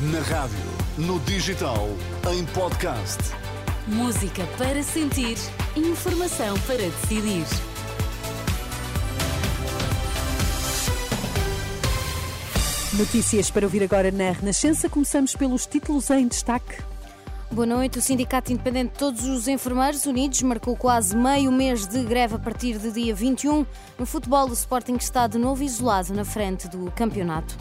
Na rádio, no digital, em podcast. Música para sentir, informação para decidir. Notícias para ouvir agora na Renascença. Começamos pelos títulos em destaque. Boa noite. O Sindicato Independente de Todos os Enfermeiros Unidos marcou quase meio mês de greve a partir de dia 21. No futebol, o Sporting está de novo isolado na frente do campeonato.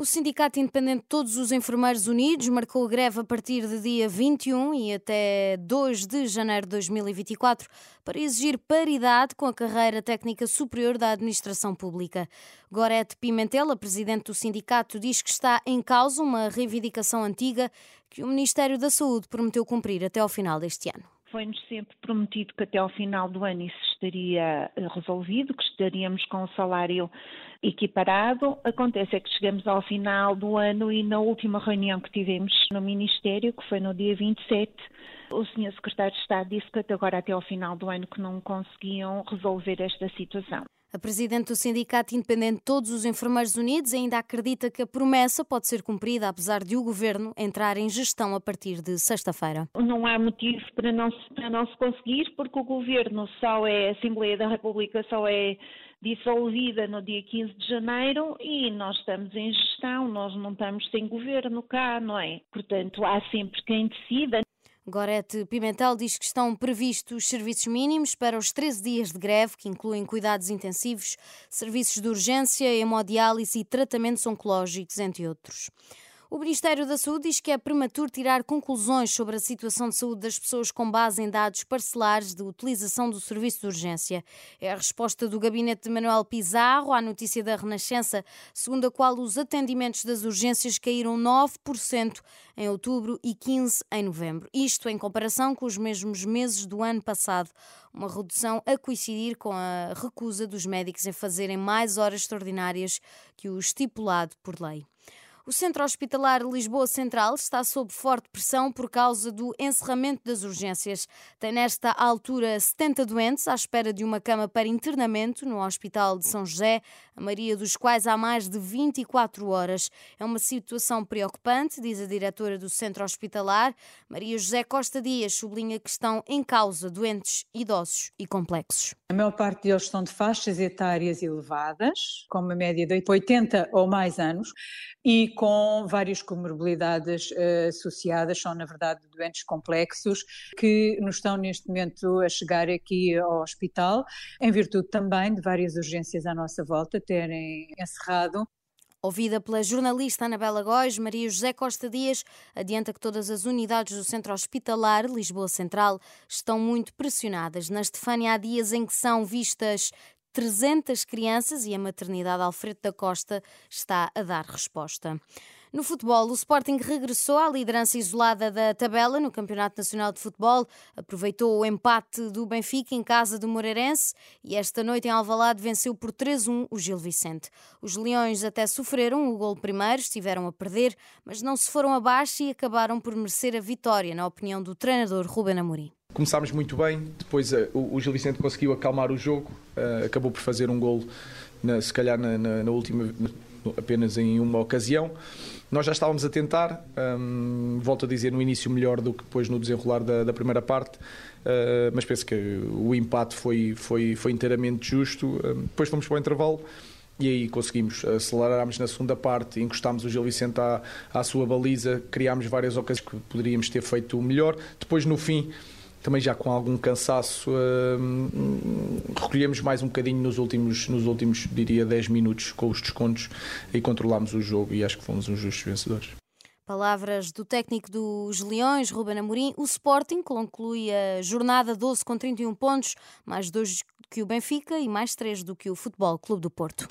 O Sindicato Independente de Todos os Enfermeiros Unidos marcou greve a partir de dia 21 e até 2 de janeiro de 2024 para exigir paridade com a carreira técnica superior da administração pública. Gorete Pimentel, a presidente do sindicato, diz que está em causa uma reivindicação antiga que o Ministério da Saúde prometeu cumprir até ao final deste ano. Foi-nos sempre prometido que até ao final do ano isso estaria resolvido, que estaríamos com o salário equiparado. Acontece é que chegamos ao final do ano e na última reunião que tivemos no Ministério, que foi no dia 27, o Sr. Secretário de Estado disse que até agora, até ao final do ano, que não conseguiam resolver esta situação. A presidente do Sindicato Independente de Todos os Enfermeiros Unidos ainda acredita que a promessa pode ser cumprida, apesar de o governo entrar em gestão a partir de sexta-feira. Não há motivo para não, para não se conseguir, porque o governo só é, a Assembleia da República só é dissolvida no dia 15 de janeiro e nós estamos em gestão, nós não estamos sem governo cá, não é? Portanto, há sempre quem decida. Gorete Pimentel diz que estão previstos serviços mínimos para os 13 dias de greve, que incluem cuidados intensivos, serviços de urgência, hemodiálise e tratamentos oncológicos, entre outros. O Ministério da Saúde diz que é prematuro tirar conclusões sobre a situação de saúde das pessoas com base em dados parcelares de utilização do serviço de urgência. É a resposta do gabinete de Manuel Pizarro à notícia da Renascença, segundo a qual os atendimentos das urgências caíram 9% em outubro e 15% em novembro. Isto em comparação com os mesmos meses do ano passado. Uma redução a coincidir com a recusa dos médicos em fazerem mais horas extraordinárias que o estipulado por lei. O Centro Hospitalar Lisboa Central está sob forte pressão por causa do encerramento das urgências. Tem nesta altura 70 doentes à espera de uma cama para internamento no Hospital de São José, a maioria dos quais há mais de 24 horas. É uma situação preocupante, diz a diretora do Centro Hospitalar. Maria José Costa Dias sublinha que estão em causa doentes idosos e complexos. A maior parte deles estão de faixas etárias elevadas, com uma média de 80 ou mais anos, e com várias comorbilidades uh, associadas, são na verdade doentes complexos que nos estão neste momento a chegar aqui ao hospital, em virtude também de várias urgências à nossa volta terem encerrado Ouvida pela jornalista Anabela Góis, Maria José Costa Dias adianta que todas as unidades do Centro Hospitalar Lisboa Central estão muito pressionadas. Na Estefânia há dias em que são vistas 300 crianças e a maternidade Alfredo da Costa está a dar resposta. No futebol, o Sporting regressou à liderança isolada da tabela no Campeonato Nacional de Futebol, aproveitou o empate do Benfica em casa do Moreirense e esta noite em Alvalade venceu por 3-1 o Gil Vicente. Os Leões até sofreram o gol primeiro, estiveram a perder, mas não se foram abaixo e acabaram por merecer a vitória, na opinião do treinador Ruben Amorim. Começámos muito bem, depois uh, o, Gil Vicente conseguiu acalmar o jogo, uh, acabou por fazer um gol, se calhar na, na, na última, apenas em uma ocasião. Nós já estávamos a tentar, um, volto a dizer, no início melhor do que depois no desenrolar da, da primeira parte, uh, mas penso que o empate foi, foi, foi inteiramente justo. Um, depois fomos para o intervalo e aí conseguimos, acelerarmos na segunda parte, encostámos o Gil Vicente à, à sua baliza, criámos várias ocasiões que poderíamos ter feito melhor. Depois, no fim, também já com algum cansaço, uh, recolhemos mais um bocadinho nos últimos, nos últimos, diria, 10 minutos com os descontos e controlámos o jogo e acho que fomos uns justos vencedores. Palavras do técnico dos Leões, Ruben Amorim. O Sporting conclui a jornada 12 com 31 pontos, mais dois que o Benfica e mais três do que o Futebol Clube do Porto.